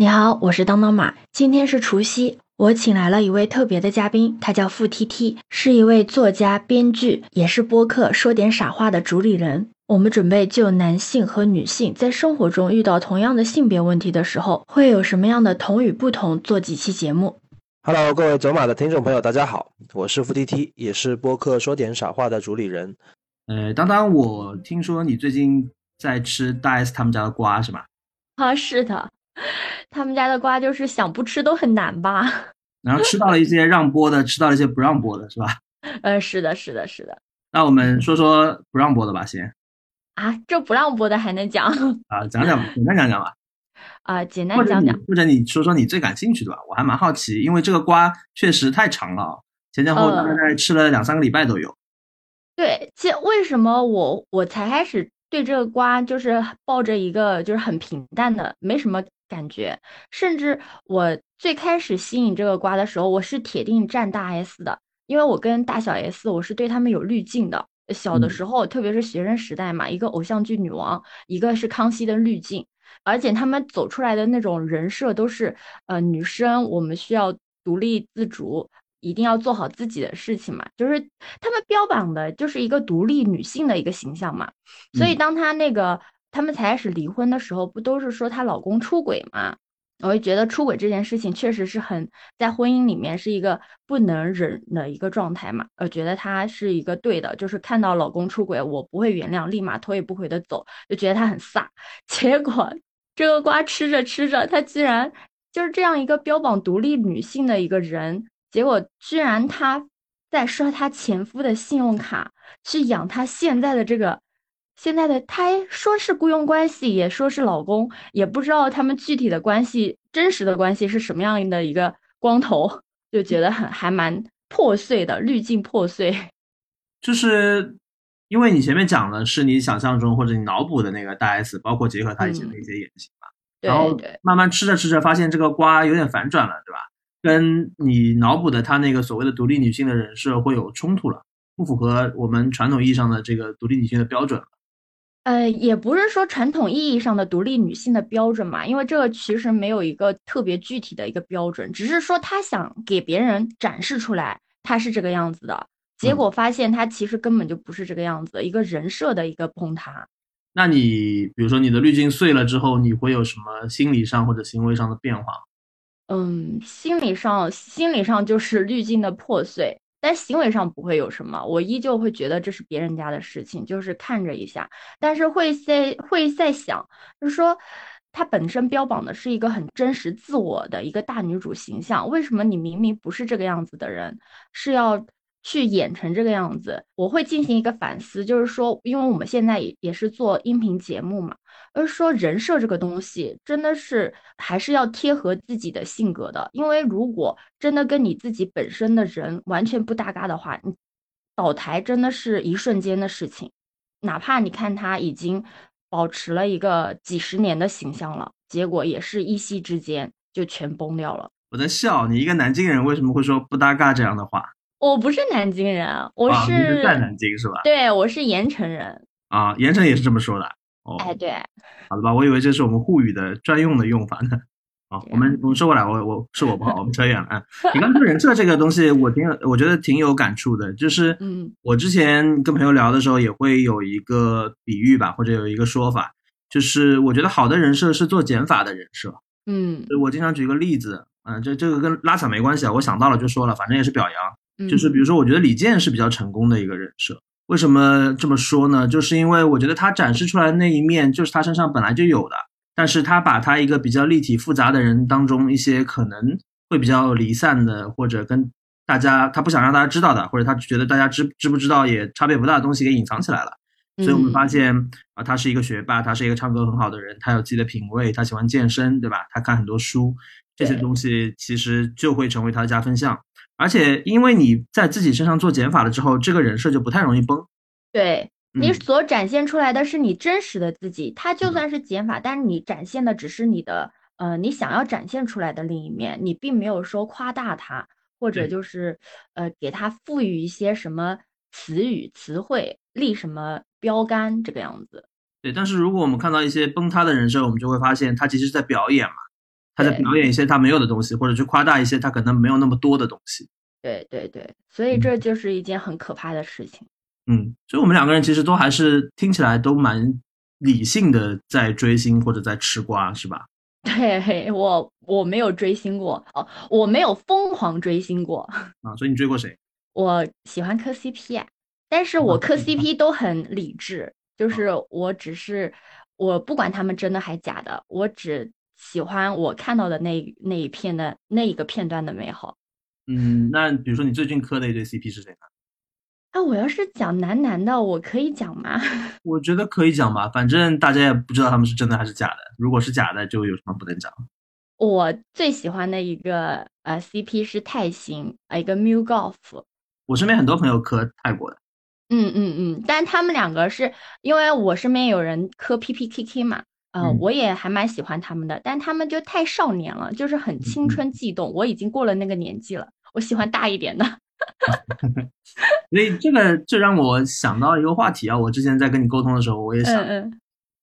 你好，我是当当马。今天是除夕，我请来了一位特别的嘉宾，他叫付 T T，是一位作家、编剧，也是播客说点傻话的主理人。我们准备就男性和女性在生活中遇到同样的性别问题的时候，会有什么样的同与不同，做几期节目。Hello，各位走马的听众朋友，大家好，我是付 T T，也是播客说点傻话的主理人。呃，当当，我听说你最近在吃大 S 他们家的瓜是吧？啊，是的。他们家的瓜就是想不吃都很难吧？然后吃到了一些让播的，吃到了一些不让播的，是吧？呃，是的，是的，是的。那我们说说不让播的吧，先。啊，这不让播的还能讲？啊，讲讲，简单讲讲吧。啊，简单讲讲。或者你说说你最感兴趣的吧，我还蛮好奇，因为这个瓜确实太长了，前前后后大概吃了两三个礼拜都有。对，其实为什么我我才开始对这个瓜就是抱着一个就是很平淡的，没什么。感觉，甚至我最开始吸引这个瓜的时候，我是铁定站大 S 的，因为我跟大小 S，我是对他们有滤镜的。小的时候，特别是学生时代嘛，一个偶像剧女王，一个是康熙的滤镜，而且他们走出来的那种人设都是，呃，女生我们需要独立自主，一定要做好自己的事情嘛，就是他们标榜的就是一个独立女性的一个形象嘛。所以当他那个。他们才开始离婚的时候，不都是说她老公出轨吗？我就觉得出轨这件事情确实是很在婚姻里面是一个不能忍的一个状态嘛。我觉得她是一个对的，就是看到老公出轨，我不会原谅，立马头也不回的走，就觉得她很飒。结果这个瓜吃着吃着，她居然就是这样一个标榜独立女性的一个人，结果居然她在刷她前夫的信用卡去养她现在的这个。现在的他说是雇佣关系，也说是老公，也不知道他们具体的关系、真实的关系是什么样的一个光头，就觉得很还蛮破碎的，滤镜破碎。就是因为你前面讲的是你想象中或者你脑补的那个大 S，包括结合他以前的一些言行嘛，然后慢慢吃着吃着发现这个瓜有点反转了，对吧？跟你脑补的他那个所谓的独立女性的人设会有冲突了，不符合我们传统意义上的这个独立女性的标准了。呃，也不是说传统意义上的独立女性的标准嘛，因为这个其实没有一个特别具体的一个标准，只是说她想给别人展示出来她是这个样子的，结果发现她其实根本就不是这个样子，一个人设的一个崩塌。那你比如说你的滤镜碎了之后，你会有什么心理上或者行为上的变化？嗯，心理上，心理上就是滤镜的破碎。但行为上不会有什么，我依旧会觉得这是别人家的事情，就是看着一下，但是会在会在想，就是说，她本身标榜的是一个很真实自我的一个大女主形象，为什么你明明不是这个样子的人，是要？去演成这个样子，我会进行一个反思，就是说，因为我们现在也也是做音频节目嘛，而说人设这个东西真的是还是要贴合自己的性格的，因为如果真的跟你自己本身的人完全不搭嘎的话，你倒台真的是一瞬间的事情，哪怕你看他已经保持了一个几十年的形象了，结果也是一夕之间就全崩掉了。我在笑，你一个南京人为什么会说不搭嘎这样的话？我不是南京人，我是在南京是吧？对，我是盐城人啊，盐城也是这么说的。哦，哎，对，好的吧？我以为这是我们沪语的专用的用法呢。好，我们 我们说过来，我我是我不好，我们扯远了。啊。你刚说人设这个东西，我挺有，我觉得挺有感触的。就是，嗯，我之前跟朋友聊的时候，也会有一个比喻吧，或者有一个说法，就是我觉得好的人设是做减法的人设。嗯，我经常举个例子，嗯，这这个跟拉踩没关系啊，我想到了就说了，反正也是表扬。就是比如说，我觉得李健是比较成功的一个人设。为什么这么说呢？就是因为我觉得他展示出来的那一面，就是他身上本来就有的。但是他把他一个比较立体复杂的人当中一些可能会比较离散的，或者跟大家他不想让大家知道的，或者他觉得大家知知不知道也差别不大的东西给隐藏起来了。所以我们发现啊，他是一个学霸，他是一个唱歌很好的人，他有自己的品味，他喜欢健身，对吧？他看很多书，这些东西其实就会成为他的加分项。而且，因为你在自己身上做减法了之后，这个人设就不太容易崩。对你所展现出来的是你真实的自己，它就算是减法，但是你展现的只是你的，呃，你想要展现出来的另一面，你并没有说夸大它，或者就是，呃，给它赋予一些什么词语、词汇，立什么标杆，这个样子。对，但是如果我们看到一些崩塌的人设，我们就会发现他其实是在表演嘛。他在表演一些他没有的东西，或者去夸大一些他可能没有那么多的东西。对对对，所以这就是一件很可怕的事情。嗯，所以我们两个人其实都还是听起来都蛮理性的，在追星或者在吃瓜，是吧？对我我没有追星过哦，我没有疯狂追星过啊。所以你追过谁？我喜欢磕 CP 啊，但是我磕 CP 都很理智，就是我只是我不管他们真的还假的，我只喜欢我看到的那那一片的那一个片段的美好。嗯，那比如说你最近磕的一对 CP 是谁呢？啊，我要是讲男男的，我可以讲吗？我觉得可以讲吧，反正大家也不知道他们是真的还是假的。如果是假的，就有什么不能讲？我最喜欢的一个呃 CP 是泰星，一个 Miu Golf。我身边很多朋友磕泰国的。嗯嗯嗯，但他们两个是因为我身边有人磕 PPKK 嘛，呃，我也还蛮喜欢他们的，但他们就太少年了，就是很青春悸动。我已经过了那个年纪了，我喜欢大一点的。所以这个这让我想到一个话题啊，我之前在跟你沟通的时候，我也想，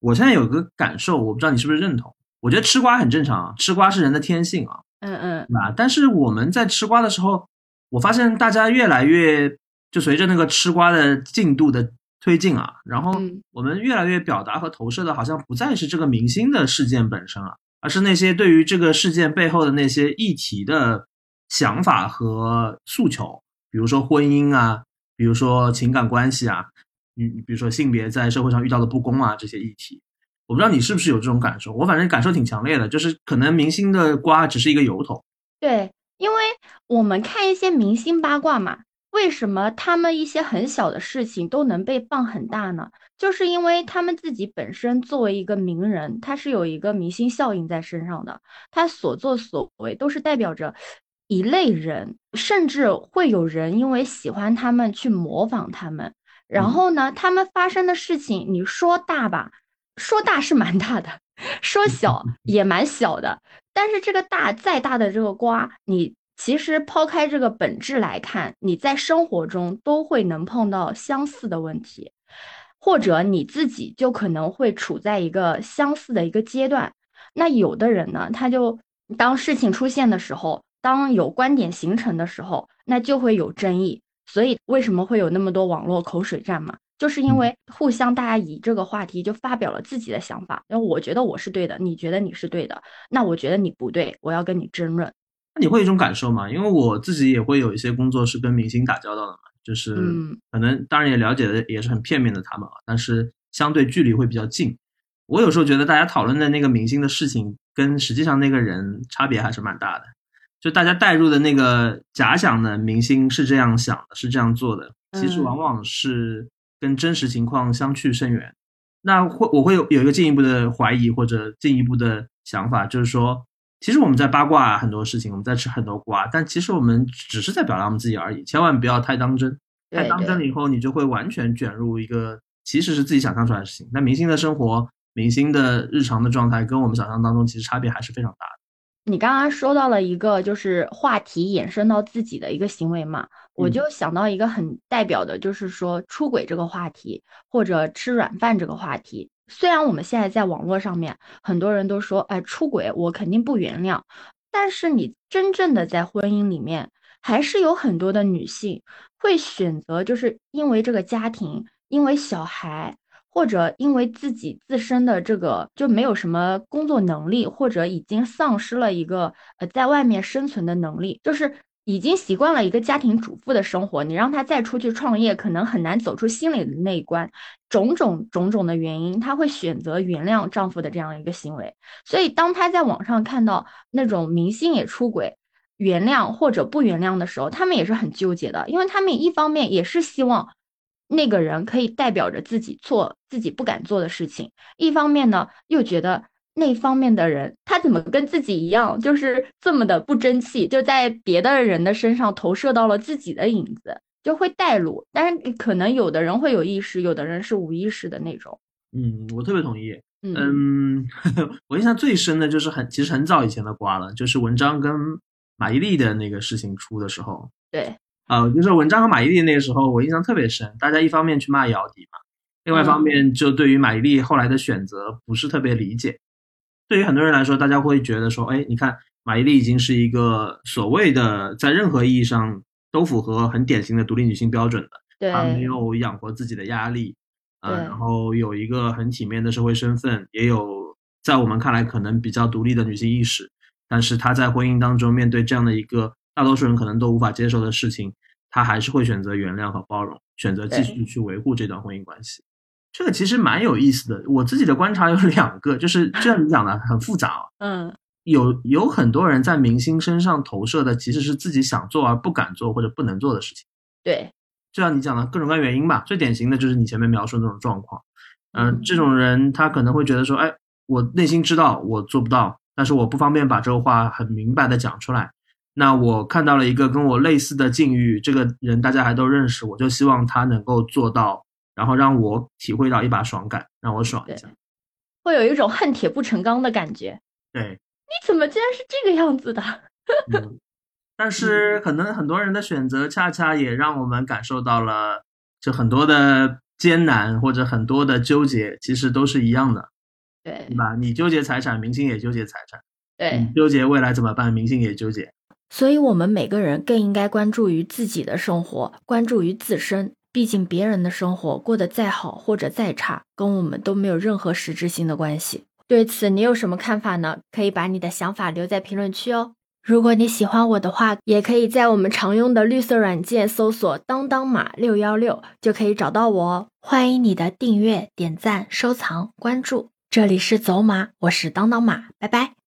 我现在有个感受，我不知道你是不是认同。我觉得吃瓜很正常啊，吃瓜是人的天性啊，嗯嗯，那但是我们在吃瓜的时候，我发现大家越来越就随着那个吃瓜的进度的推进啊，然后我们越来越表达和投射的，好像不再是这个明星的事件本身了，而是那些对于这个事件背后的那些议题的想法和诉求。比如说婚姻啊，比如说情感关系啊，你，比如说性别在社会上遇到的不公啊，这些议题，我不知道你是不是有这种感受，我反正感受挺强烈的，就是可能明星的瓜只是一个由头。对，因为我们看一些明星八卦嘛，为什么他们一些很小的事情都能被放很大呢？就是因为他们自己本身作为一个名人，他是有一个明星效应在身上的，他所作所为都是代表着。一类人，甚至会有人因为喜欢他们去模仿他们，然后呢，他们发生的事情，你说大吧，说大是蛮大的，说小 也蛮小的。但是这个大再大的这个瓜，你其实抛开这个本质来看，你在生活中都会能碰到相似的问题，或者你自己就可能会处在一个相似的一个阶段。那有的人呢，他就当事情出现的时候。当有观点形成的时候，那就会有争议。所以为什么会有那么多网络口水战嘛？就是因为互相大家以这个话题就发表了自己的想法。因为我觉得我是对的，你觉得你是对的，那我觉得你不对，我要跟你争论。那你会有一种感受吗？因为我自己也会有一些工作是跟明星打交道的嘛，就是可能当然也了解的也是很片面的他们啊，但是相对距离会比较近。我有时候觉得大家讨论的那个明星的事情，跟实际上那个人差别还是蛮大的。就大家带入的那个假想的明星是这样想的，是这样做的，其实往往是跟真实情况相去甚远。那会我会有有一个进一步的怀疑或者进一步的想法，就是说，其实我们在八卦很多事情，我们在吃很多瓜，但其实我们只是在表达我们自己而已，千万不要太当真。太当真了以后，你就会完全卷入一个其实是自己想象出来的事情。那明星的生活、明星的日常的状态，跟我们想象当中其实差别还是非常大的。你刚刚说到了一个就是话题衍生到自己的一个行为嘛，我就想到一个很代表的，就是说出轨这个话题或者吃软饭这个话题。虽然我们现在在网络上面很多人都说，哎，出轨我肯定不原谅，但是你真正的在婚姻里面，还是有很多的女性会选择，就是因为这个家庭，因为小孩。或者因为自己自身的这个就没有什么工作能力，或者已经丧失了一个呃在外面生存的能力，就是已经习惯了一个家庭主妇的生活，你让他再出去创业，可能很难走出心里的那一关。种种种种的原因，她会选择原谅丈夫的这样一个行为。所以，当她在网上看到那种明星也出轨，原谅或者不原谅的时候，他们也是很纠结的，因为他们一方面也是希望。那个人可以代表着自己做自己不敢做的事情，一方面呢，又觉得那方面的人他怎么跟自己一样，就是这么的不争气，就在别的人的身上投射到了自己的影子，就会带入。但是可能有的人会有意识，有的人是无意识的那种。嗯，我特别同意。嗯，我印象最深的就是很其实很早以前的瓜了，就是文章跟马伊琍的那个事情出的时候。对。啊，就是文章和马伊琍那个时候，我印象特别深。大家一方面去骂姚笛嘛，另外一方面就对于马伊琍后来的选择不是特别理解。对于很多人来说，大家会觉得说，哎，你看马伊琍已经是一个所谓的在任何意义上都符合很典型的独立女性标准的，她没有养活自己的压力，呃，然后有一个很体面的社会身份，也有在我们看来可能比较独立的女性意识，但是她在婚姻当中面对这样的一个大多数人可能都无法接受的事情，她还是会选择原谅和包容，选择继续去维护这段婚姻关系。这个其实蛮有意思的，我自己的观察有两个，就是就像你讲的很复杂。嗯，有有很多人在明星身上投射的其实是自己想做而不敢做或者不能做的事情。对，就像你讲的各种各样原因吧，最典型的就是你前面描述的那种状况。嗯，这种人他可能会觉得说，哎，我内心知道我做不到，但是我不方便把这个话很明白的讲出来。那我看到了一个跟我类似的境遇，这个人大家还都认识，我就希望他能够做到。然后让我体会到一把爽感，让我爽一下，会有一种恨铁不成钢的感觉。对，你怎么竟然是这个样子的？但是可能很多人的选择，恰恰也让我们感受到了，就很多的艰难或者很多的纠结，其实都是一样的。对，对吧？你纠结财产，明星也纠结财产。对，你纠结未来怎么办，明星也纠结。所以，我们每个人更应该关注于自己的生活，关注于自身。毕竟别人的生活过得再好或者再差，跟我们都没有任何实质性的关系。对此，你有什么看法呢？可以把你的想法留在评论区哦。如果你喜欢我的话，也可以在我们常用的绿色软件搜索“当当马六幺六”就可以找到我哦。欢迎你的订阅、点赞、收藏、关注。这里是走马，我是当当马，拜拜。